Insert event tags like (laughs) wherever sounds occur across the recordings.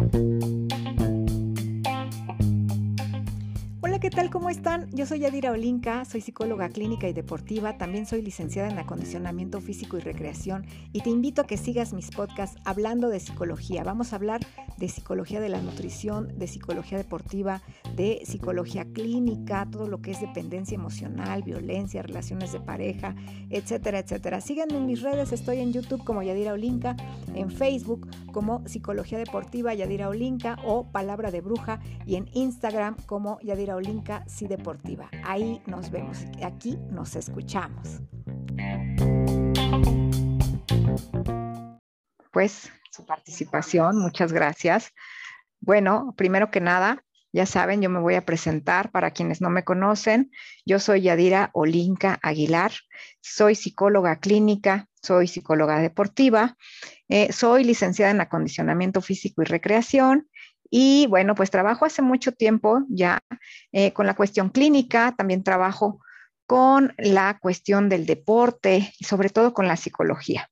Bye. ¿Qué tal? ¿Cómo están? Yo soy Yadira Olinka, soy psicóloga clínica y deportiva, también soy licenciada en acondicionamiento físico y recreación y te invito a que sigas mis podcasts hablando de psicología. Vamos a hablar de psicología de la nutrición, de psicología deportiva, de psicología clínica, todo lo que es dependencia emocional, violencia, relaciones de pareja, etcétera, etcétera. Síganme en mis redes, estoy en YouTube como Yadira Olinka, en Facebook como Psicología Deportiva Yadira Olinka o Palabra de Bruja y en Instagram como Yadira Olinka Sí Deportiva. Ahí nos vemos, aquí nos escuchamos. Pues su participación, muchas gracias. Bueno, primero que nada, ya saben, yo me voy a presentar para quienes no me conocen. Yo soy Yadira Olinka Aguilar, soy psicóloga clínica, soy psicóloga deportiva, eh, soy licenciada en acondicionamiento físico y recreación y bueno, pues trabajo hace mucho tiempo ya eh, con la cuestión clínica, también trabajo con la cuestión del deporte y sobre todo con la psicología.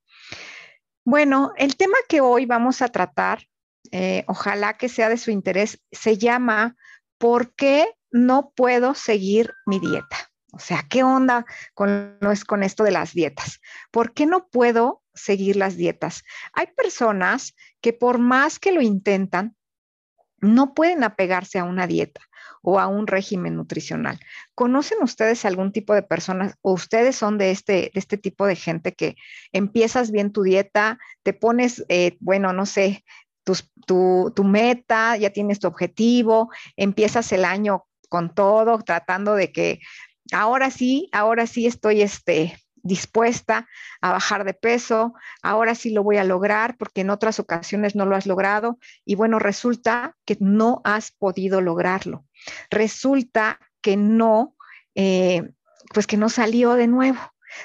Bueno, el tema que hoy vamos a tratar, eh, ojalá que sea de su interés, se llama ¿Por qué no puedo seguir mi dieta? O sea, ¿qué onda con, con esto de las dietas? ¿Por qué no puedo seguir las dietas? Hay personas que por más que lo intentan, no pueden apegarse a una dieta o a un régimen nutricional. ¿Conocen ustedes algún tipo de personas o ustedes son de este, de este tipo de gente que empiezas bien tu dieta, te pones, eh, bueno, no sé, tu, tu meta, ya tienes tu objetivo, empiezas el año con todo, tratando de que ahora sí, ahora sí estoy este, dispuesta a bajar de peso, ahora sí lo voy a lograr porque en otras ocasiones no lo has logrado y bueno, resulta que no has podido lograrlo. Resulta que no, eh, pues que no salió de nuevo.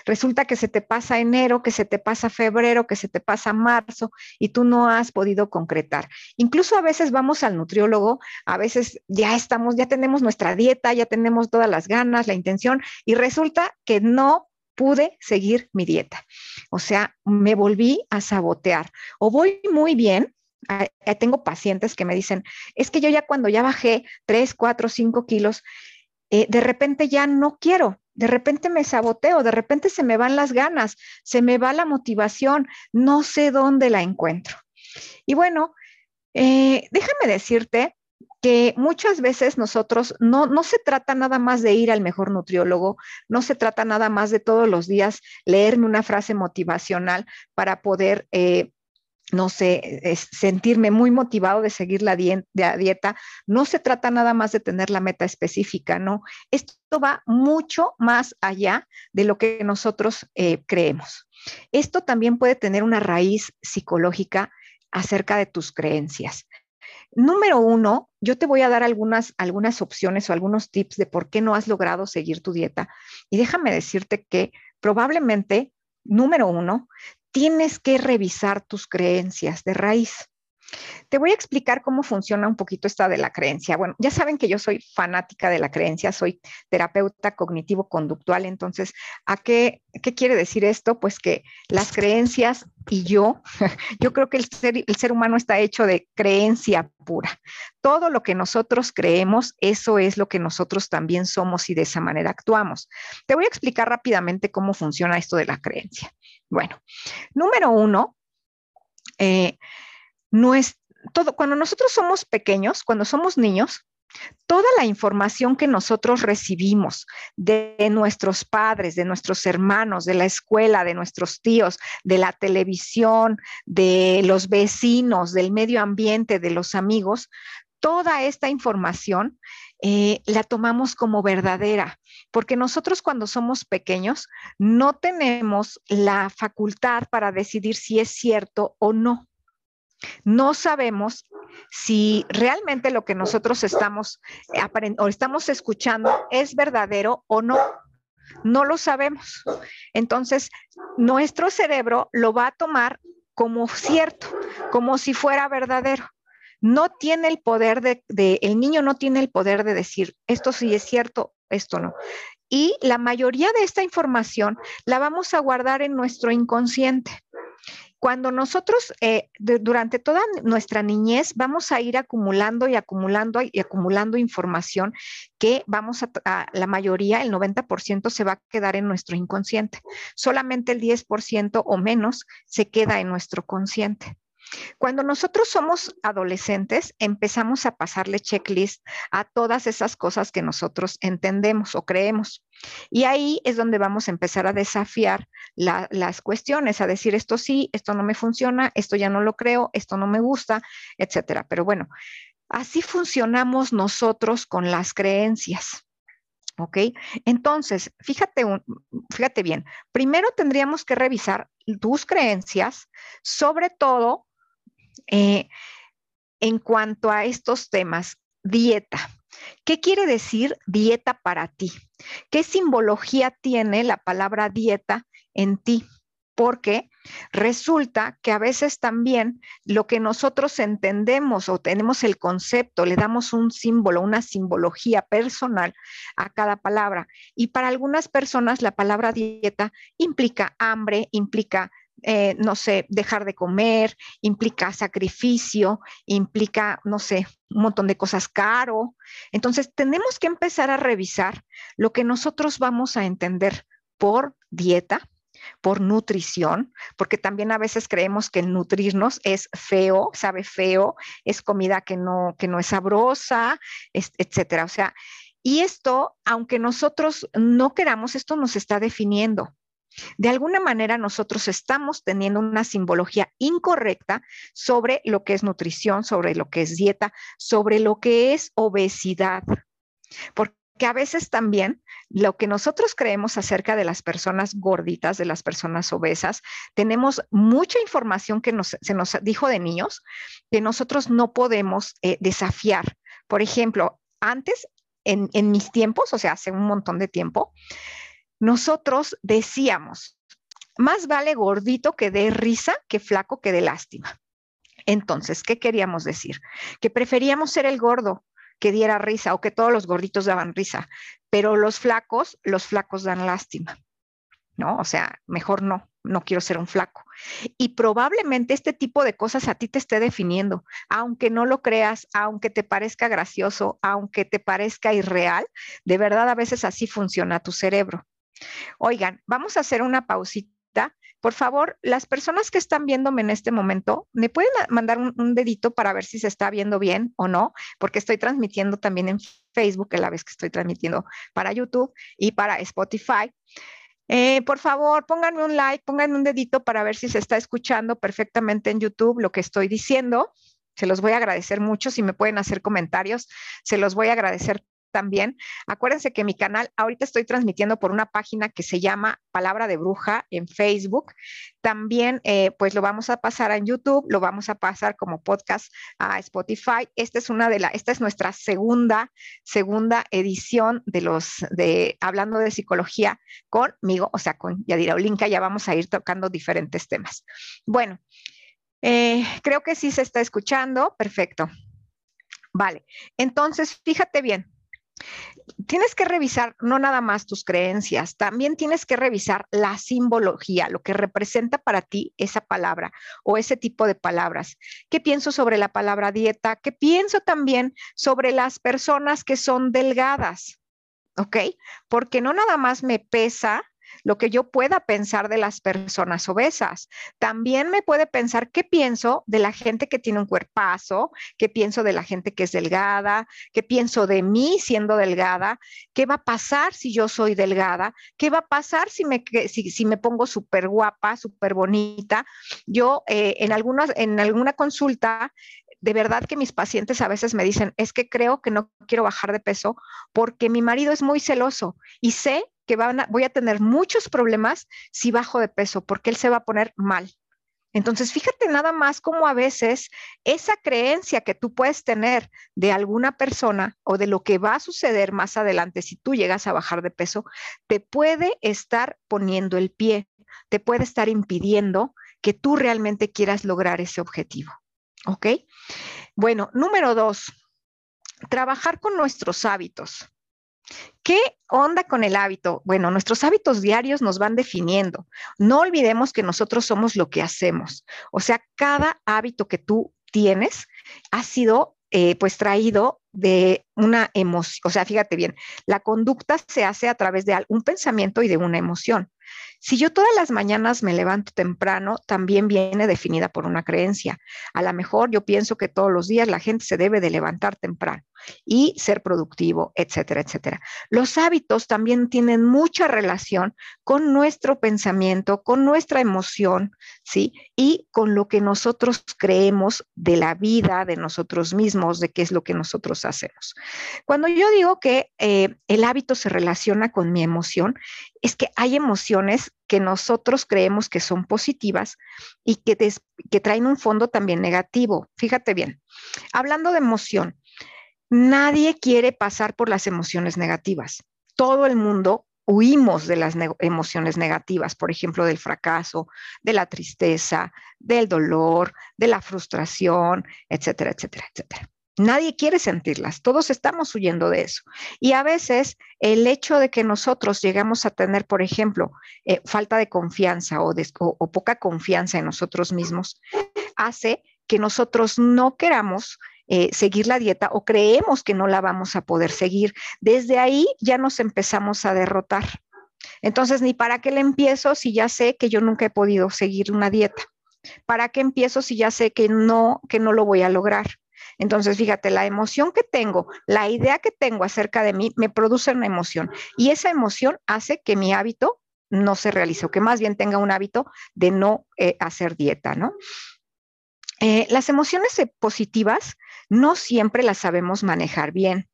Resulta que se te pasa enero, que se te pasa febrero, que se te pasa marzo y tú no has podido concretar. Incluso a veces vamos al nutriólogo, a veces ya estamos, ya tenemos nuestra dieta, ya tenemos todas las ganas, la intención y resulta que no pude seguir mi dieta. O sea, me volví a sabotear. O voy muy bien. Tengo pacientes que me dicen, es que yo ya cuando ya bajé 3, 4, 5 kilos, eh, de repente ya no quiero, de repente me saboteo, de repente se me van las ganas, se me va la motivación, no sé dónde la encuentro. Y bueno, eh, déjame decirte que muchas veces nosotros no, no se trata nada más de ir al mejor nutriólogo, no se trata nada más de todos los días leerme una frase motivacional para poder... Eh, no sé, sentirme muy motivado de seguir la, dieta. No se trata nada más de tener la meta específica, ¿no? Esto va mucho más allá de lo que nosotros eh, creemos. Esto también puede tener una raíz psicológica acerca de tus creencias. Número uno, yo te voy a dar algunas, algunas opciones o algunos tips de por qué no has logrado seguir tu dieta. Y déjame decirte que probablemente, número uno, tienes que revisar tus creencias de raíz. Te voy a explicar cómo funciona un poquito esta de la creencia. Bueno, ya saben que yo soy fanática de la creencia, soy terapeuta cognitivo-conductual, entonces, ¿a qué, qué quiere decir esto? Pues que las creencias y yo, (laughs) yo creo que el ser, el ser humano está hecho de creencia pura. Todo lo que nosotros creemos, eso es lo que nosotros también somos y de esa manera actuamos. Te voy a explicar rápidamente cómo funciona esto de la creencia. Bueno, número uno, eh, cuando nosotros somos pequeños, cuando somos niños, toda la información que nosotros recibimos de nuestros padres, de nuestros hermanos, de la escuela, de nuestros tíos, de la televisión, de los vecinos, del medio ambiente, de los amigos, toda esta información eh, la tomamos como verdadera, porque nosotros cuando somos pequeños no tenemos la facultad para decidir si es cierto o no no sabemos si realmente lo que nosotros estamos o estamos escuchando es verdadero o no. No lo sabemos. Entonces, nuestro cerebro lo va a tomar como cierto, como si fuera verdadero. No tiene el poder de, de, el niño no tiene el poder de decir, esto sí es cierto, esto no. Y la mayoría de esta información la vamos a guardar en nuestro inconsciente. Cuando nosotros eh, durante toda nuestra niñez vamos a ir acumulando y acumulando y acumulando información que vamos a, la mayoría, el 90% se va a quedar en nuestro inconsciente. Solamente el 10% o menos se queda en nuestro consciente. Cuando nosotros somos adolescentes, empezamos a pasarle checklist a todas esas cosas que nosotros entendemos o creemos. Y ahí es donde vamos a empezar a desafiar las cuestiones, a decir esto sí, esto no me funciona, esto ya no lo creo, esto no me gusta, etcétera. Pero bueno, así funcionamos nosotros con las creencias. ¿Ok? Entonces, fíjate, fíjate bien, primero tendríamos que revisar tus creencias, sobre todo eh, en cuanto a estos temas, dieta. ¿Qué quiere decir dieta para ti? ¿Qué simbología tiene la palabra dieta en ti? Porque resulta que a veces también lo que nosotros entendemos o tenemos el concepto, le damos un símbolo, una simbología personal a cada palabra. Y para algunas personas la palabra dieta implica hambre, implica eh, no sé, dejar de comer, implica sacrificio, implica, no sé, un montón de cosas caro. Entonces, tenemos que empezar a revisar lo que nosotros vamos a entender por dieta, por nutrición, porque también a veces creemos que nutrirnos es feo, sabe feo, es comida que no, que no es sabrosa, etcétera. O sea, y esto, aunque nosotros no queramos, esto nos está definiendo. De alguna manera nosotros estamos teniendo una simbología incorrecta sobre lo que es nutrición, sobre lo que es dieta, sobre lo que es obesidad. Porque a veces también lo que nosotros creemos acerca de las personas gorditas, de las personas obesas, tenemos mucha información que se nos dijo de niños que nosotros no podemos eh, desafiar. Por ejemplo, antes, en, en mis tiempos, o sea, hace un montón de tiempo, nosotros decíamos, más vale gordito que dé risa que flaco que dé lástima. Entonces, ¿qué queríamos decir? Que preferíamos ser el gordo que diera risa o que todos los gorditos daban risa, pero los flacos, los flacos dan lástima, ¿no? O sea, mejor no, no quiero ser un flaco. Y probablemente este tipo de cosas a ti te esté definiendo, aunque no lo creas, aunque te parezca gracioso, aunque te parezca irreal, de verdad a veces así funciona tu cerebro. Oigan, vamos a hacer una pausita. Por favor, las personas que están viéndome en este momento, ¿me pueden mandar un, dedito para ver si se está viendo bien o no? Porque estoy transmitiendo también en Facebook a la vez que estoy transmitiendo para YouTube y para Spotify. Eh, por favor, pónganme un like, pónganme un dedito para ver si se está escuchando perfectamente en YouTube lo que estoy diciendo. Se los voy a agradecer mucho. Si me pueden hacer comentarios, se los voy a agradecer también. Acuérdense que mi canal, ahorita estoy transmitiendo por una página que se llama Palabra de Bruja en Facebook. También, eh, pues lo vamos a pasar en YouTube, lo vamos a pasar como podcast a Spotify. Esta es una de la, esta es nuestra segunda, segunda edición de los, de Hablando de Psicología conmigo, o sea, con Yadira Olinka, ya vamos a ir tocando diferentes temas. Bueno, eh, creo que sí se está escuchando. Perfecto. Vale, entonces fíjate bien, Tienes que revisar no nada más tus creencias, también tienes que revisar la simbología, lo que representa para ti esa palabra o ese tipo de palabras. ¿Qué pienso sobre la palabra dieta? ¿Qué pienso también sobre las personas que son delgadas? ¿Ok? Porque no nada más me pesa lo que yo pueda pensar de las personas obesas. También me puede pensar qué pienso de la gente que tiene un cuerpazo, qué pienso de la gente que es delgada, qué pienso de mí siendo delgada, qué va a pasar si yo soy delgada, qué va a pasar si me, si, me pongo súper guapa, súper bonita. Yo eh, en, algunas, en alguna consulta de verdad que mis pacientes a veces me dicen, es que creo que no quiero bajar de peso porque mi marido es muy celoso y sé que voy a tener muchos problemas si bajo de peso, porque él se va a poner mal. Entonces, fíjate nada más cómo a veces esa creencia que tú puedes tener de alguna persona o de lo que va a suceder más adelante si tú llegas a bajar de peso, te puede estar poniendo el pie, te puede estar impidiendo que tú realmente quieras lograr ese objetivo. ¿Ok? Bueno, número dos, trabajar con nuestros hábitos. ¿Qué onda con el hábito? Bueno, nuestros hábitos diarios nos van definiendo. No olvidemos que nosotros somos lo que hacemos. O sea, cada hábito que tú tienes ha sido eh, pues traído de una emoción, o sea, fíjate bien, la conducta se hace a través de un pensamiento y de una emoción. Si yo todas las mañanas me levanto temprano, también viene definida por una creencia. A lo mejor yo pienso que todos los días la gente se debe de levantar temprano y ser productivo, etcétera, etcétera. Los hábitos también tienen mucha relación con nuestro pensamiento, con nuestra emoción, ¿sí? Y con lo que nosotros creemos de la vida, de nosotros mismos, de qué es lo que nosotros hacemos. Cuando yo digo que eh, el hábito se relaciona con mi emoción, es que hay emociones que nosotros creemos que son positivas y que, que traen un fondo también negativo. Fíjate bien, hablando de emoción, nadie quiere pasar por las emociones negativas. Todo el mundo huimos de las emociones negativas, por ejemplo, del fracaso, de la tristeza, del dolor, de la frustración, etcétera, etcétera, etcétera. Nadie quiere sentirlas, todos estamos huyendo de eso. Y a veces el hecho de que nosotros llegamos a tener, por ejemplo, eh, falta de confianza o, o, poca confianza en nosotros mismos, hace que nosotros no queramos eh, seguir la dieta o creemos que no la vamos a poder seguir. Desde ahí ya nos empezamos a derrotar. Entonces, ni para qué le empiezo si ya sé que yo nunca he podido seguir una dieta. ¿Para qué empiezo si ya sé que no, que no lo voy a lograr? Entonces, fíjate, la emoción que tengo, la idea que tengo acerca de mí, me produce una emoción y esa emoción hace que mi hábito no se realice o que más bien tenga un hábito de no eh, hacer dieta, ¿no? Eh, las emociones positivas no siempre las sabemos manejar bien.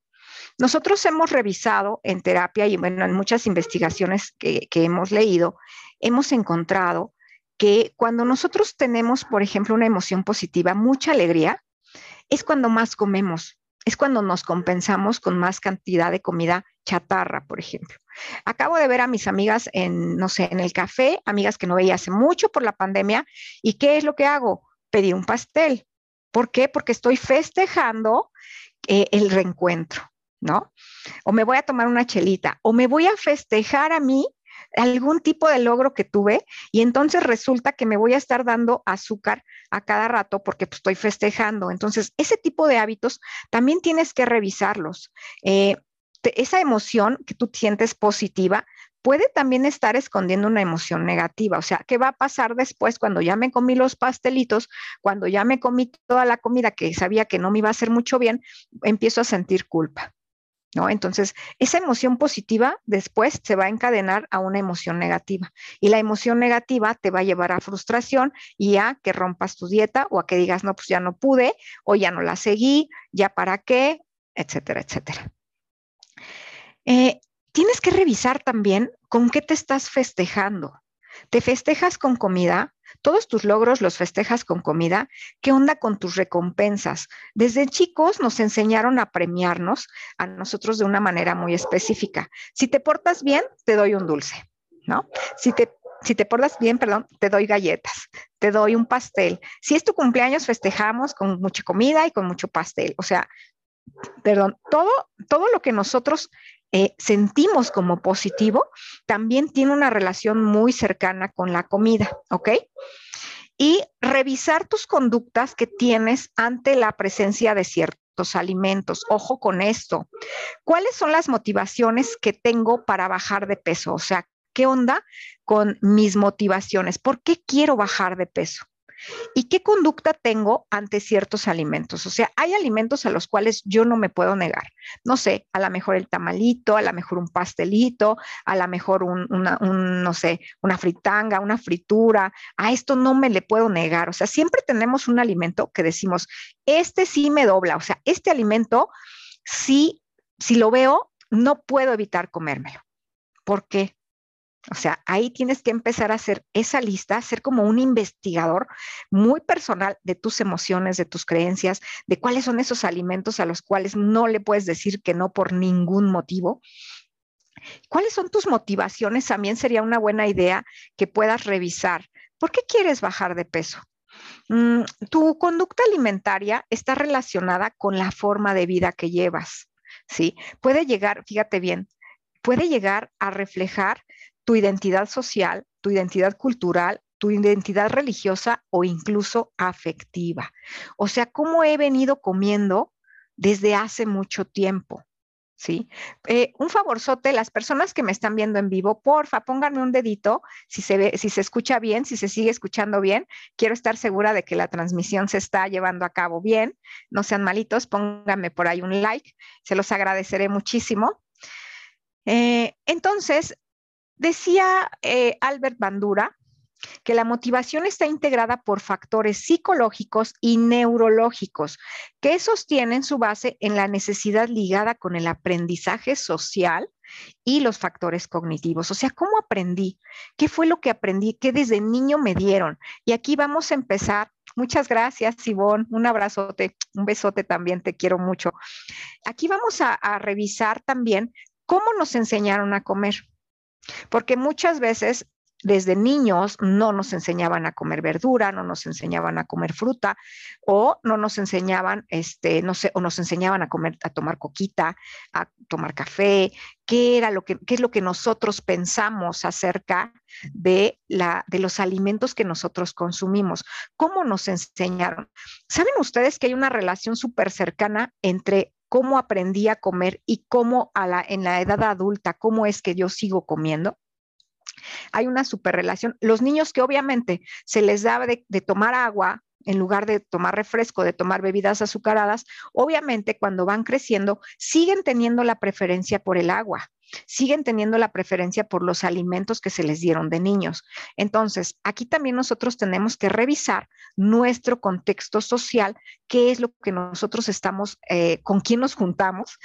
Nosotros hemos revisado en terapia y bueno, en muchas investigaciones que hemos leído, hemos encontrado que cuando nosotros tenemos, por ejemplo, una emoción positiva, mucha alegría, es cuando más comemos, es cuando nos compensamos con más cantidad de comida chatarra, por ejemplo. Acabo de ver a mis amigas en, no sé, en el café, amigas que no veía hace mucho por la pandemia, ¿y qué es lo que hago? Pedir un pastel. ¿Por qué? Porque estoy festejando eh, el reencuentro, ¿no? O me voy a tomar una chelita, o me voy a festejar a mí algún tipo de logro que tuve y entonces resulta que me voy a estar dando azúcar a cada rato porque pues, estoy festejando. Entonces, ese tipo de hábitos también tienes que revisarlos. Eh, esa emoción que tú sientes positiva puede también estar escondiendo una emoción negativa. O sea, ¿qué va a pasar después cuando ya me comí los pastelitos, cuando ya me comí toda la comida que sabía que no me iba a hacer mucho bien? Empiezo a sentir culpa. ¿no? Entonces, esa emoción positiva después se va a encadenar a una emoción negativa y la emoción negativa te va a llevar a frustración y a que rompas tu dieta o a que digas, no, pues ya no pude o ya no la seguí, ya para qué, etcétera, etcétera. Eh, tienes que revisar también con qué te estás festejando. ¿Te festejas con comida? Todos tus logros los festejas con comida. ¿Qué onda con tus recompensas? Desde chicos nos enseñaron a premiarnos a nosotros de una manera muy específica. Si te portas bien, te doy un dulce, ¿no? Si te si te portas bien, perdón, te doy galletas, te doy un pastel. Si es tu cumpleaños, festejamos con mucha comida y con mucho pastel. O sea, perdón, todo, todo lo que nosotros eh, sentimos como positivo, también tiene una relación muy cercana con la comida, ¿ok? Y revisar tus conductas que tienes ante la presencia de ciertos alimentos. Ojo con esto. ¿Cuáles son las motivaciones que tengo para bajar de peso? O sea, ¿qué onda con mis motivaciones? ¿Por qué quiero bajar de peso? ¿Y qué conducta tengo ante ciertos alimentos? O sea, hay alimentos a los cuales yo no me puedo negar. No sé, a lo mejor el tamalito, a lo mejor un pastelito, a lo mejor un, una, no sé, una fritanga, una fritura. A esto no me le puedo negar. O sea, siempre tenemos un alimento que decimos, este sí me dobla. O sea, este alimento, sí, si lo veo, no puedo evitar comérmelo. ¿Por qué? O sea, ahí tienes que empezar a hacer esa lista, ser como un investigador muy personal de tus emociones, de tus creencias, de cuáles son esos alimentos a los cuales no le puedes decir que no por ningún motivo. ¿Cuáles son tus motivaciones? También sería una buena idea que puedas revisar. ¿Por qué quieres bajar de peso? Mm, tu conducta alimentaria está relacionada con la forma de vida que llevas. ¿sí? Puede llegar, fíjate bien, puede llegar a reflejar tu identidad social, tu identidad cultural, tu identidad religiosa o incluso afectiva. O sea, cómo he venido comiendo desde hace mucho tiempo. ¿sí? Eh, un favorzote, las personas que me están viendo en vivo, porfa, pónganme un dedito si se ve, si se escucha bien, si se sigue escuchando bien. Quiero estar segura de que la transmisión se está llevando a cabo bien. No sean malitos, pónganme por ahí un like, se los agradeceré muchísimo. Eh, entonces, decía eh, Albert Bandura que la motivación está integrada por factores psicológicos y neurológicos que sostienen su base en la necesidad ligada con el aprendizaje social y los factores cognitivos. O sea, ¿cómo aprendí? ¿Qué fue lo que aprendí? ¿Qué desde niño me dieron? Y aquí vamos a empezar. Muchas gracias, Sibón. Un abrazote, un besote también, te quiero mucho. Aquí vamos a, a revisar también cómo nos enseñaron a comer. Porque muchas veces desde niños no nos enseñaban a comer verdura, no nos enseñaban a comer fruta o no nos enseñaban, este, no sé, o nos enseñaban a comer, a tomar coquita, a tomar café, qué era lo que, qué es lo que nosotros pensamos acerca de, la, de los alimentos que nosotros consumimos, cómo nos enseñaron. ¿Saben ustedes que hay una relación súper cercana entre cómo aprendí a comer y cómo a la, en la edad adulta, cómo es que yo sigo comiendo? Hay una superrelación. Los niños que obviamente se les da de, de tomar agua en lugar de tomar refresco, de tomar bebidas azucaradas, obviamente cuando van creciendo siguen teniendo la preferencia por el agua siguen teniendo la preferencia por los alimentos que se les dieron de niños. Entonces, aquí también nosotros tenemos que revisar nuestro contexto social, qué es lo que nosotros estamos, eh, con quién nos juntamos,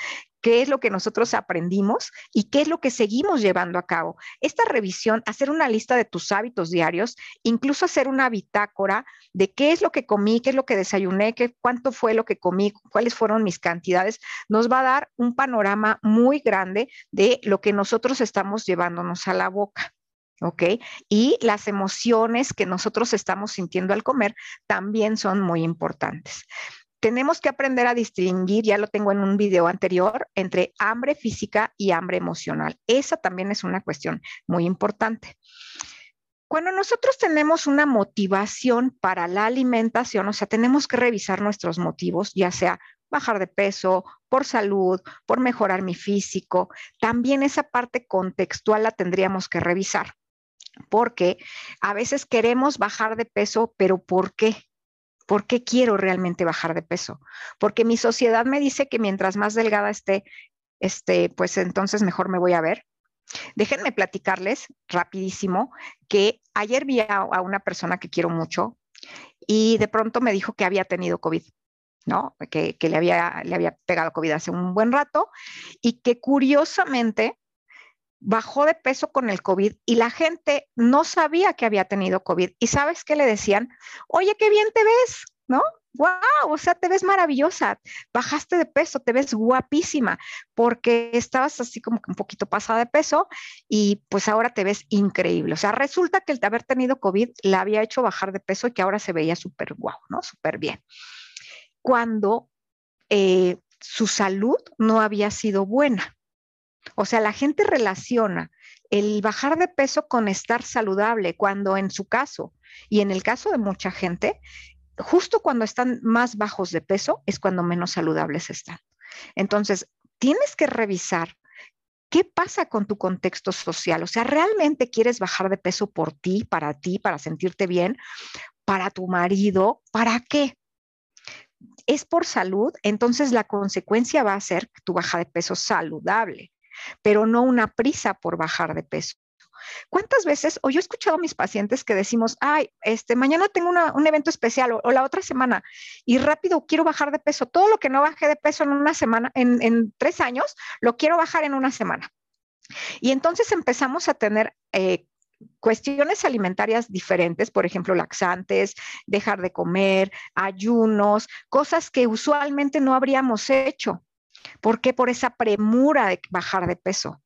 qué es lo que nosotros aprendimos y qué es lo que seguimos llevando a cabo. Esta revisión, hacer una lista de tus hábitos diarios, incluso hacer una bitácora de qué es lo que comí, qué es lo que desayuné, qué, cuánto fue lo que comí, cuáles fueron mis cantidades, nos va a dar un panorama muy grande de lo que nosotros estamos llevándonos a la boca. ¿ok? Y las emociones que nosotros estamos sintiendo al comer también son muy importantes tenemos que aprender a distinguir, ya lo tengo en un video anterior, entre hambre física y hambre emocional. Esa también es una cuestión muy importante. Cuando nosotros tenemos una motivación para la alimentación, o sea, tenemos que revisar nuestros motivos, ya sea bajar de peso, por salud, por mejorar mi físico, también esa parte contextual la tendríamos que revisar, porque a veces queremos bajar de peso, pero ¿por qué? ¿Por qué quiero realmente bajar de peso? Porque mi sociedad me dice que mientras más delgada esté, este, pues entonces mejor me voy a ver. Déjenme platicarles rapidísimo que ayer vi a, una persona que quiero mucho y de pronto me dijo que había tenido COVID, ¿no? Que, que le, había, le había pegado COVID hace un buen rato y que curiosamente bajó de peso con el COVID y la gente no sabía que había tenido COVID. ¿Y sabes qué le decían? Oye, qué bien te ves, ¿no? ¡Wow! O sea, te ves maravillosa, bajaste de peso, te ves guapísima, porque estabas así como que un poquito pasada de peso y pues ahora te ves increíble. O sea, resulta que el haber tenido COVID la había hecho bajar de peso y que ahora se veía súper guau, ¿no? Súper bien. Cuando eh, su salud no había sido buena. O sea, la gente relaciona el bajar de peso con estar saludable, cuando en su caso y en el caso de mucha gente, justo cuando están más bajos de peso es cuando menos saludables están. Entonces, tienes que revisar qué pasa con tu contexto social. O sea, ¿realmente quieres bajar de peso por ti, para ti, para sentirte bien, para tu marido? ¿Para qué? es por salud, entonces la consecuencia va a ser tu baja de peso saludable pero no una prisa por bajar de peso. ¿Cuántas veces, o yo he escuchado a mis pacientes que decimos, ay, este, mañana tengo un evento especial o, la otra semana y rápido quiero bajar de peso. Todo lo que no bajé de peso en una semana, en, tres años, lo quiero bajar en una semana. Y entonces empezamos a tener eh, cuestiones alimentarias diferentes, por ejemplo, laxantes, dejar de comer, ayunos, cosas que usualmente no habríamos hecho. ¿Por qué? Por esa premura de bajar de peso.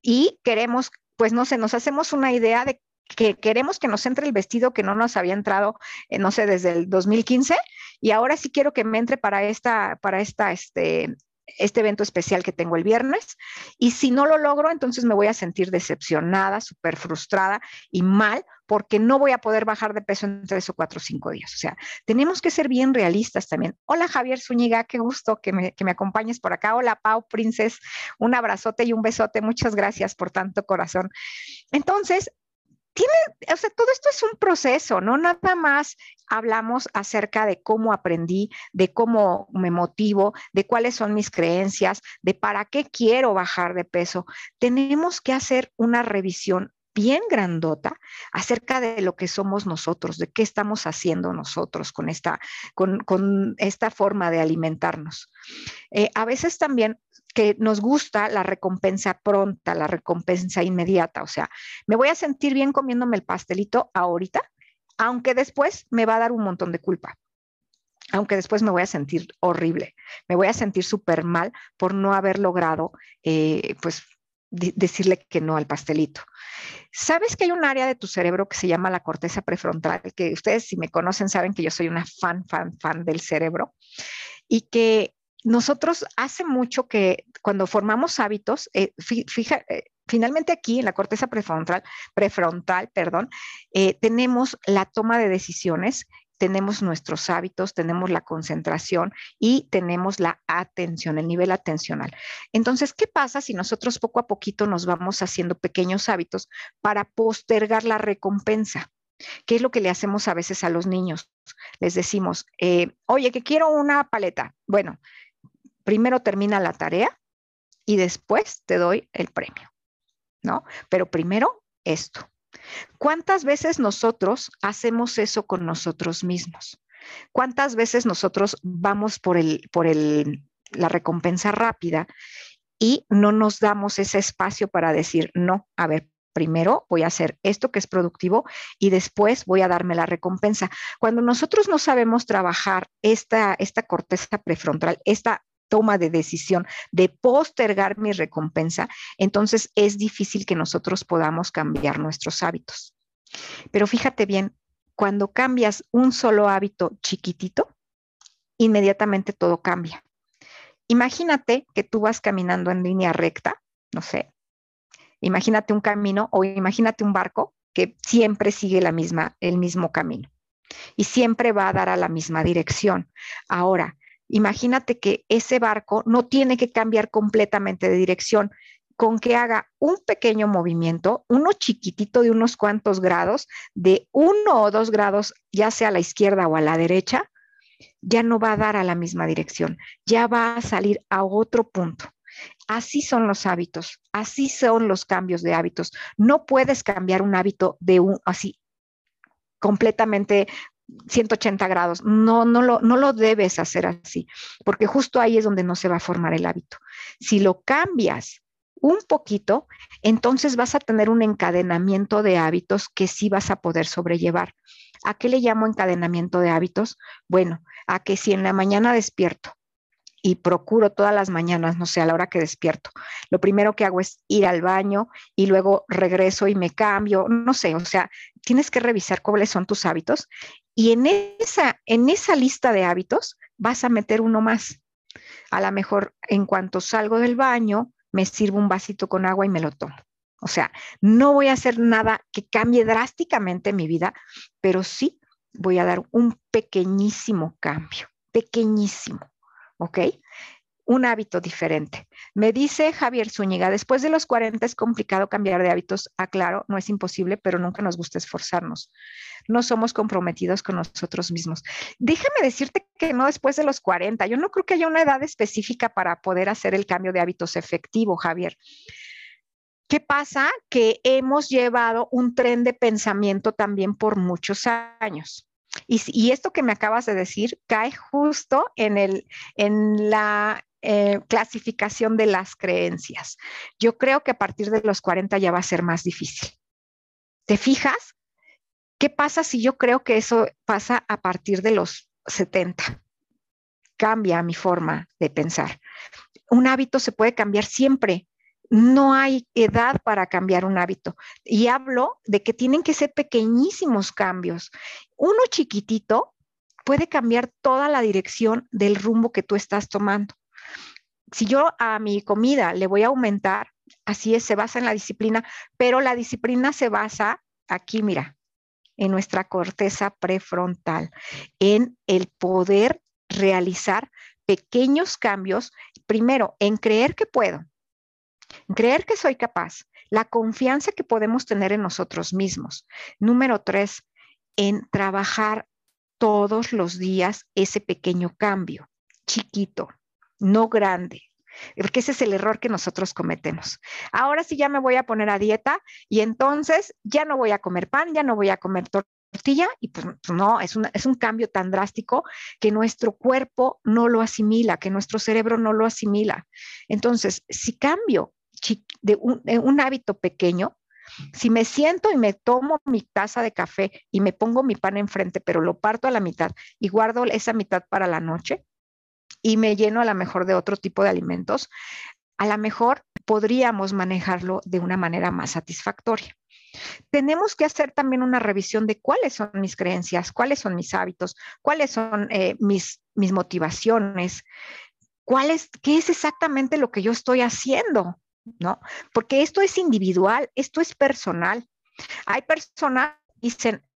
Y queremos, pues no sé, nos hacemos una idea de que queremos que nos entre el vestido que no nos había entrado, eh, no sé, desde el 2015, y ahora sí quiero que me entre para esta, para esta, este, este evento especial que tengo el viernes. Y si no lo logro, entonces me voy a sentir decepcionada, súper frustrada y mal porque no voy a poder bajar de peso en tres o cuatro o cinco días. O sea, tenemos que ser bien realistas también. Hola Javier Zúñiga, qué gusto que me, que me acompañes por acá. Hola Pau Princes, un abrazote y un besote. Muchas gracias por tanto corazón. Entonces, tiene, o sea, todo esto es un proceso, no nada más hablamos acerca de cómo aprendí, de cómo me motivo, de cuáles son mis creencias, de para qué quiero bajar de peso. Tenemos que hacer una revisión bien grandota acerca de lo que somos nosotros, de qué estamos haciendo nosotros con esta, con, esta forma de alimentarnos. Eh, a veces también que nos gusta la recompensa pronta, la recompensa inmediata, o sea, me voy a sentir bien comiéndome el pastelito ahorita, aunque después me va a dar un montón de culpa aunque después me voy a sentir horrible, me voy a sentir súper mal por no haber logrado, eh, pues, decirle que no al pastelito. ¿Sabes que hay un área de tu cerebro que se llama la corteza prefrontal? Que ustedes si me conocen saben que yo soy una fan, fan, fan del cerebro y que nosotros hace mucho que cuando formamos hábitos, eh, fija, eh, finalmente aquí en la corteza prefrontal, prefrontal perdón, eh, tenemos la toma de decisiones tenemos nuestros hábitos, tenemos la concentración y tenemos la atención, el nivel atencional. Entonces, ¿qué pasa si nosotros poco a poquito nos vamos haciendo pequeños hábitos para postergar la recompensa? ¿Qué es lo que le hacemos a veces a los niños? Les decimos, eh, oye, que quiero una paleta. Bueno, primero termina la tarea y después te doy el premio, ¿no? Pero primero esto. ¿Cuántas veces nosotros hacemos eso con nosotros mismos? ¿Cuántas veces nosotros vamos por, el, por el, la recompensa rápida y no nos damos ese espacio para decir, no, a ver, primero voy a hacer esto que es productivo y después voy a darme la recompensa. Cuando nosotros no sabemos trabajar esta, esta corteza prefrontal, esta toma de decisión de postergar mi recompensa, entonces es difícil que nosotros podamos cambiar nuestros hábitos. Pero fíjate bien, cuando cambias un solo hábito chiquitito, inmediatamente todo cambia. Imagínate que tú vas caminando en línea recta, no sé, imagínate un camino o imagínate un barco que siempre sigue la misma, el mismo camino y siempre va a dar a la misma dirección. Ahora, imagínate que ese barco no tiene que cambiar completamente de dirección, con que haga un pequeño movimiento, uno chiquitito de unos cuantos grados, de uno o dos grados, ya sea a la izquierda o a la derecha, ya no va a dar a la misma dirección, ya va a salir a otro punto. Así son los hábitos, así son los cambios de hábitos. No puedes cambiar un hábito de un así completamente 180 grados. No, no lo, no lo debes hacer así, porque justo ahí es donde no se va a formar el hábito. Si lo cambias un poquito, entonces vas a tener un encadenamiento de hábitos que sí vas a poder sobrellevar. ¿A qué le llamo encadenamiento de hábitos? Bueno, a que si en la mañana despierto y procuro todas las mañanas, no sé, a la hora que despierto. Lo primero que hago es ir al baño y luego regreso y me cambio, no sé, o sea, tienes que revisar cuáles son tus hábitos y en esa, en esa lista de hábitos vas a meter uno más. A lo mejor en cuanto salgo del baño, me sirvo un vasito con agua y me lo tomo. O sea, no voy a hacer nada que cambie drásticamente mi vida, pero sí voy a dar un pequeñísimo cambio, pequeñísimo. ¿ok? Un hábito diferente. Me dice Javier Zúñiga, después de los 40 es complicado cambiar de hábitos. Aclaro, ah, no es imposible, pero nunca nos gusta esforzarnos. No somos comprometidos con nosotros mismos. Déjame decirte que no después de los 40. Yo no creo que haya una edad específica para poder hacer el cambio de hábitos efectivo, Javier. ¿Qué pasa? Que hemos llevado un tren de pensamiento también por muchos años. Y, esto que me acabas de decir cae justo en, el, en la eh, clasificación de las creencias. Yo creo que a partir de los 40 ya va a ser más difícil. ¿Te fijas? ¿Qué pasa si yo creo que eso pasa a partir de los 70? Cambia mi forma de pensar. Un hábito se puede cambiar siempre, no hay edad para cambiar un hábito. Y hablo de que tienen que ser pequeñísimos cambios. Uno chiquitito puede cambiar toda la dirección del rumbo que tú estás tomando. Si yo a mi comida le voy a aumentar, así es, se basa en la disciplina, pero la disciplina se basa aquí, mira, en nuestra corteza prefrontal, en el poder realizar pequeños cambios, primero, en creer que puedo, en creer que soy capaz, la confianza que podemos tener en nosotros mismos. Número tres, en trabajar todos los días ese pequeño cambio, chiquito, no grande, porque ese es el error que nosotros cometemos. Ahora sí ya me voy a poner a dieta y entonces ya no voy a comer pan, ya no voy a comer tortilla y pues, no, es, es un cambio tan drástico que nuestro cuerpo no lo asimila, que nuestro cerebro no lo asimila. Entonces, si cambio de un, de un hábito pequeño, si me siento y me tomo mi taza de café y me pongo mi pan enfrente, pero lo parto a la mitad y guardo esa mitad para la noche y me lleno a lo mejor de otro tipo de alimentos, a lo mejor podríamos manejarlo de una manera más satisfactoria. Tenemos que hacer también una revisión de cuáles son mis creencias, cuáles son mis hábitos, cuáles son eh, mis, mis motivaciones, cuál es, qué es exactamente lo que yo estoy haciendo. ¿no? Porque esto es individual, esto es personal. Hay personas que dicen,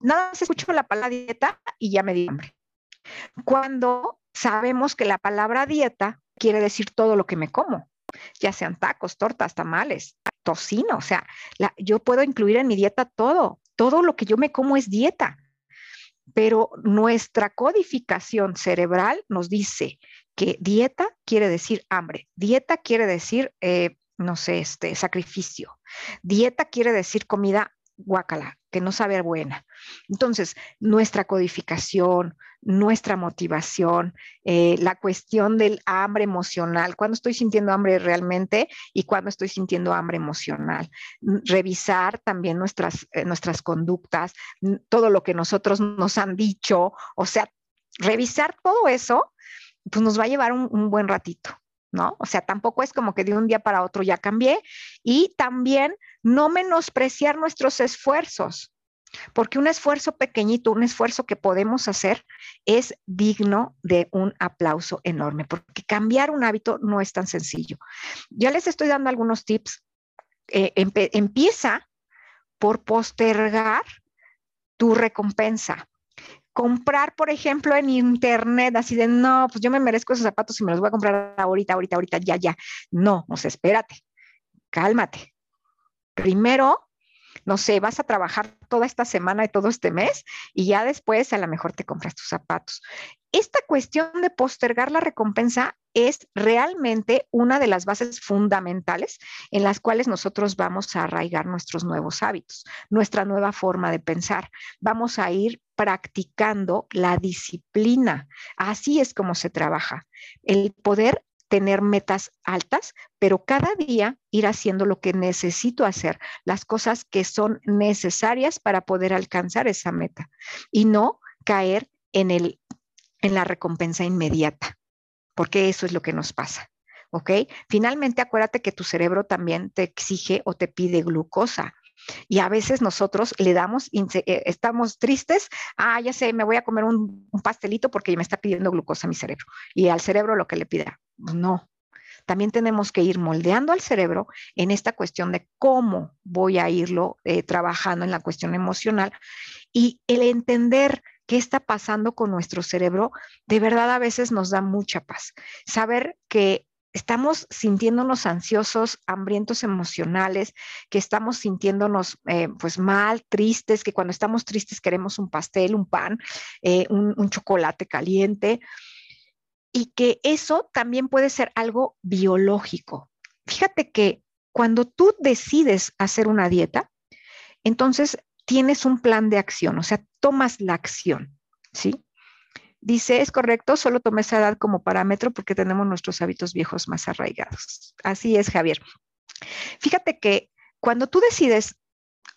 nada más escucho la palabra dieta y ya me di hambre. Cuando sabemos que la palabra dieta quiere decir todo lo que me como, ya sean tacos, tortas, tamales, tocino, o sea, yo puedo incluir en mi dieta todo, todo lo que yo me como es dieta, pero nuestra codificación cerebral nos dice que dieta quiere decir hambre, dieta quiere decir, eh, no sé, este, sacrificio, dieta quiere decir comida guacala, que no sabe buena. Entonces, nuestra codificación, nuestra motivación, eh, la cuestión del hambre emocional, cuando estoy sintiendo hambre realmente y cuando estoy sintiendo hambre emocional. Revisar también nuestras, eh, nuestras conductas, todo lo que nosotros nos han dicho, o sea, revisar todo eso pues nos va a llevar un, buen ratito. ¿No? O sea, tampoco es como que de un día para otro ya cambié y también no menospreciar nuestros esfuerzos, porque un esfuerzo pequeñito, un esfuerzo que podemos hacer es digno de un aplauso enorme, porque cambiar un hábito no es tan sencillo. Ya les estoy dando algunos tips. Eh, empieza por postergar tu recompensa comprar, por ejemplo, en internet, así de, no, pues yo me merezco esos zapatos y me los voy a comprar ahorita, ahorita, ahorita, ya, ya. No, o sea, espérate, cálmate. Primero, no sé, vas a trabajar toda esta semana y todo este mes y ya después a lo mejor te compras tus zapatos. Esta cuestión de postergar la recompensa es realmente una de las bases fundamentales en las cuales nosotros vamos a arraigar nuestros nuevos hábitos, nuestra nueva forma de pensar. Vamos a ir practicando la disciplina. Así es como se trabaja. El poder tener metas altas, pero cada día ir haciendo lo que necesito hacer, las cosas que son necesarias para poder alcanzar esa meta y no caer en, el, en la recompensa inmediata porque eso es lo que nos pasa. ¿Ok? Finalmente, acuérdate que tu cerebro también te exige o te pide glucosa. Y a veces nosotros le damos, eh, estamos tristes, ah, ya sé, me voy a comer un, pastelito porque me está pidiendo glucosa mi cerebro. Y al cerebro lo que le pida. No. También tenemos que ir moldeando al cerebro en esta cuestión de cómo voy a irlo eh, trabajando en la cuestión emocional y el entender qué está pasando con nuestro cerebro, de verdad a veces nos da mucha paz. Saber que estamos sintiéndonos ansiosos, hambrientos emocionales, que estamos sintiéndonos eh, pues mal, tristes, que cuando estamos tristes queremos un pastel, un pan, eh, un, un chocolate caliente, y que eso también puede ser algo biológico. Fíjate que cuando tú decides hacer una dieta, entonces tienes un plan de acción, o sea, tomas la acción, ¿sí? Dice, es correcto, solo tomé esa edad como parámetro porque tenemos nuestros hábitos viejos más arraigados. Así es, Javier. Fíjate que cuando tú decides,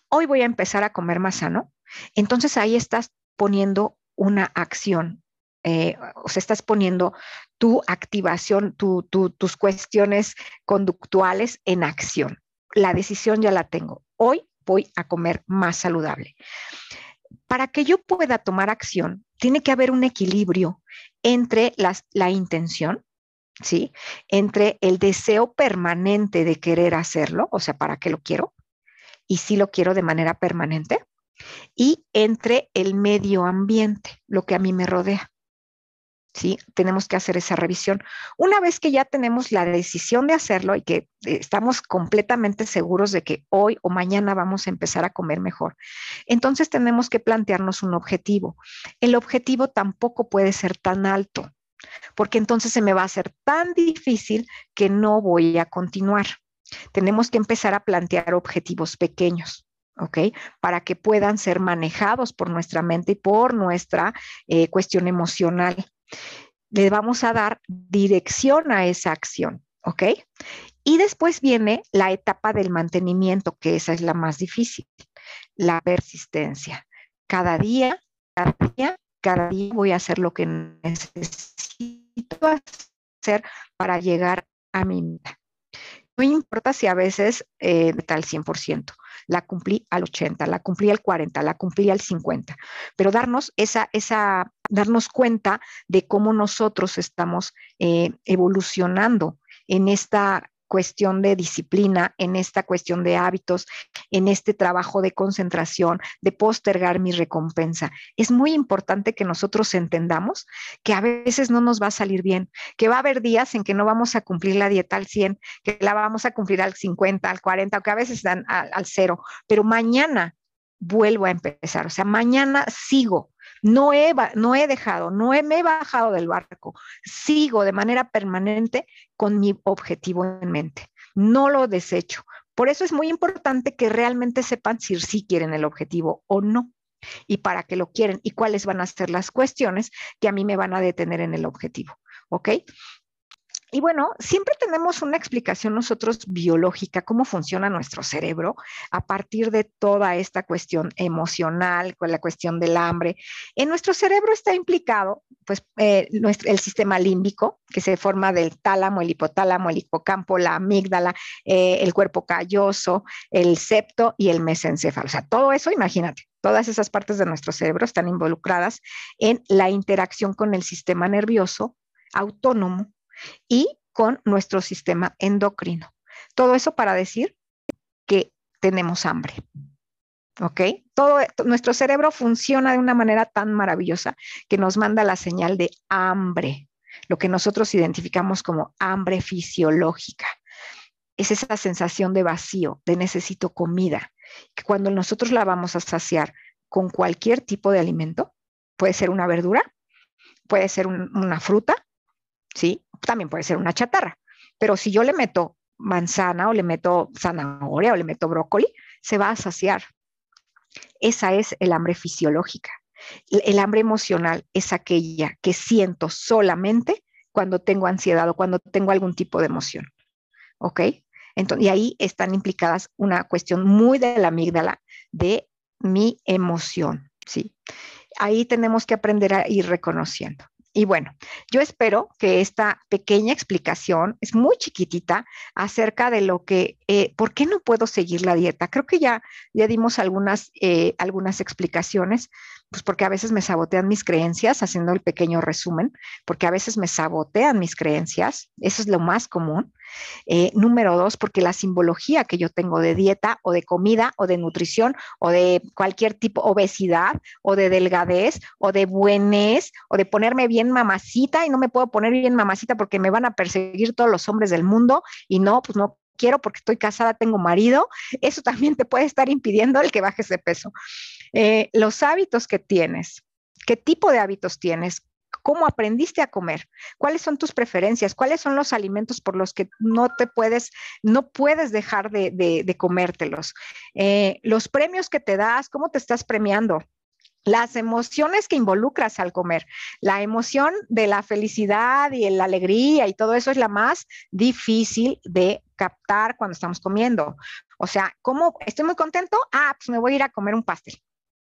hoy voy a empezar a comer más sano, entonces ahí estás poniendo una acción, eh, o sea, estás poniendo tu activación, tus cuestiones conductuales en acción. La decisión ya la tengo. Hoy voy a comer más saludable. Para que yo pueda tomar acción, tiene que haber un equilibrio entre la intención, ¿sí? Entre el deseo permanente de querer hacerlo, o sea, ¿para qué lo quiero? Y si lo quiero de manera permanente. Y entre el medio ambiente, lo que a mí me rodea. ¿Sí? Tenemos que hacer esa revisión. Una vez que ya tenemos la decisión de hacerlo y que eh, estamos completamente seguros de que hoy o mañana vamos a empezar a comer mejor, entonces tenemos que plantearnos un objetivo. El objetivo tampoco puede ser tan alto, porque entonces se me va a hacer tan difícil que no voy a continuar. Tenemos que empezar a plantear objetivos pequeños. ¿ok? Para que puedan ser manejados por nuestra mente y por nuestra eh, cuestión emocional le vamos a dar dirección a esa acción, ¿ok? Y después viene la etapa del mantenimiento, que esa es la más difícil, la persistencia. Cada día, cada día, cada día voy a hacer lo que necesito hacer para llegar a mi meta. No importa si a veces eh, está al 100%, la cumplí al 80, la cumplí al 40, la cumplí al 50, pero darnos esa, esa, darnos cuenta de cómo nosotros estamos eh, evolucionando en esta cuestión de disciplina, en esta cuestión de hábitos, en este trabajo de concentración, de postergar mi recompensa. Es muy importante que nosotros entendamos que a veces no nos va a salir bien, que va a haber días en que no vamos a cumplir la dieta al 100, que la vamos a cumplir al 50, al 40, o que a veces dan al, al cero, pero mañana vuelvo a empezar, o sea, mañana sigo no he, no he dejado, no me he bajado del barco, sigo de manera permanente con mi objetivo en mente, no lo desecho. Por eso es muy importante que realmente sepan si sí quieren el objetivo o no y para qué lo quieren y cuáles van a ser las cuestiones que a mí me van a detener en el objetivo. ¿Ok? Y bueno, siempre tenemos una explicación nosotros biológica, cómo funciona nuestro cerebro a partir de toda esta cuestión emocional, con la cuestión del hambre. En nuestro cerebro está implicado pues, eh, el sistema límbico, que se forma del tálamo, el hipotálamo, el hipocampo, la amígdala, eh, el cuerpo calloso, el septo y el mesencéfalo. O sea, todo eso, imagínate, todas esas partes de nuestro cerebro están involucradas en la interacción con el sistema nervioso autónomo y con nuestro sistema endocrino. Todo eso para decir que tenemos hambre. ¿Ok? Todo nuestro cerebro funciona de una manera tan maravillosa que nos manda la señal de hambre, lo que nosotros identificamos como hambre fisiológica. Es esa sensación de vacío, de necesito comida, que cuando nosotros la vamos a saciar con cualquier tipo de alimento, puede ser una verdura, puede ser una fruta, ¿sí? También puede ser una chatarra, pero si yo le meto manzana o le meto zanahoria o le meto brócoli, se va a saciar. Esa es el hambre fisiológica. El hambre emocional es aquella que siento solamente cuando tengo ansiedad o cuando tengo algún tipo de emoción. ¿Ok? Entonces, y ahí están implicadas una cuestión muy de la amígdala de mi emoción, ¿sí? Ahí tenemos que aprender a ir reconociendo. Y bueno, yo espero que esta pequeña explicación es muy chiquitita acerca de lo que, eh, ¿por qué no puedo seguir la dieta? Creo que ya, ya dimos algunas, eh, algunas explicaciones, pues porque a veces me sabotean mis creencias, haciendo el pequeño resumen, porque a veces me sabotean mis creencias, eso es lo más común. Eh, número dos, porque la simbología que yo tengo de dieta o de comida o de nutrición o de cualquier tipo, obesidad o de delgadez o de buenez o de ponerme bien mamacita y no me puedo poner bien mamacita porque me van a perseguir todos los hombres del mundo y no, pues no quiero porque estoy casada, tengo marido, eso también te puede estar impidiendo el que bajes de peso. Eh, los hábitos que tienes, qué tipo de hábitos tienes, cómo aprendiste a comer, cuáles son tus preferencias, cuáles son los alimentos por los que no te puedes, no puedes dejar de, comértelos, eh, los premios que te das, cómo te estás premiando, las emociones que involucras al comer. La emoción de la felicidad y la alegría y todo eso es la más difícil de captar cuando estamos comiendo. O sea, ¿cómo estoy muy contento? Ah, pues me voy a ir a comer un pastel.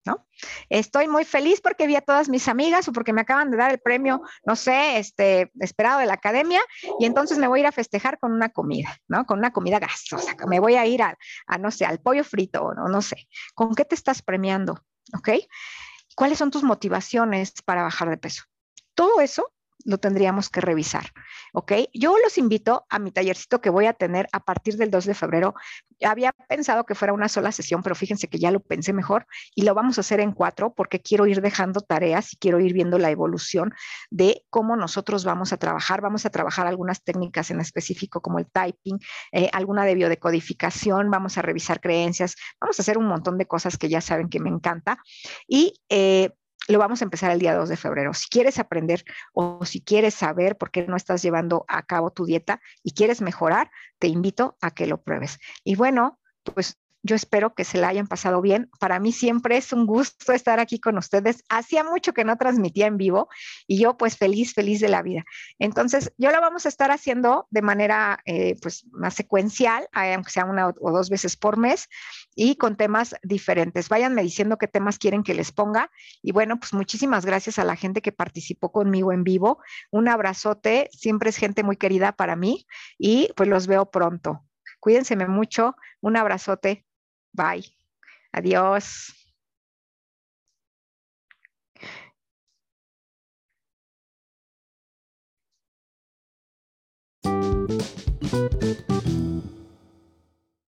¿No? Estoy muy feliz porque vi a todas mis amigas o porque me acaban de dar el premio, no sé, este, esperado de la academia, y entonces me voy a ir a festejar con una comida, ¿no? Con una comida gasosa, me voy a ir a, no sé, al pollo frito, o no, no sé. ¿Con qué te estás premiando? ¿Ok? ¿Cuáles son tus motivaciones para bajar de peso? Todo eso lo tendríamos que revisar. ¿Ok? Yo los invito a mi tallercito que voy a tener a partir del 2 de febrero. Había pensado que fuera una sola sesión, pero fíjense que ya lo pensé mejor y lo vamos a hacer en cuatro porque quiero ir dejando tareas y quiero ir viendo la evolución de cómo nosotros vamos a trabajar. Vamos a trabajar algunas técnicas en específico como el typing, eh, alguna de biodecodificación, vamos a revisar creencias, vamos a hacer un montón de cosas que ya saben que me encanta. Y eh, lo vamos a empezar el día 2 de febrero. Si quieres aprender o si quieres saber por qué no estás llevando a cabo tu dieta y quieres mejorar, te invito a que lo pruebes. Y bueno, pues yo espero que se la hayan pasado bien. Para mí siempre es un gusto estar aquí con ustedes. Hacía mucho que no transmitía en vivo y yo pues feliz, feliz de la vida. Entonces, yo lo vamos a estar haciendo de manera eh, pues más secuencial, aunque sea una o dos veces por mes y con temas diferentes. Váyanme diciendo qué temas quieren que les ponga. Y bueno, pues muchísimas gracias a la gente que participó conmigo en vivo. Un abrazote, siempre es gente muy querida para mí y pues los veo pronto. Cuídense mucho, un abrazote. Bye. Adiós.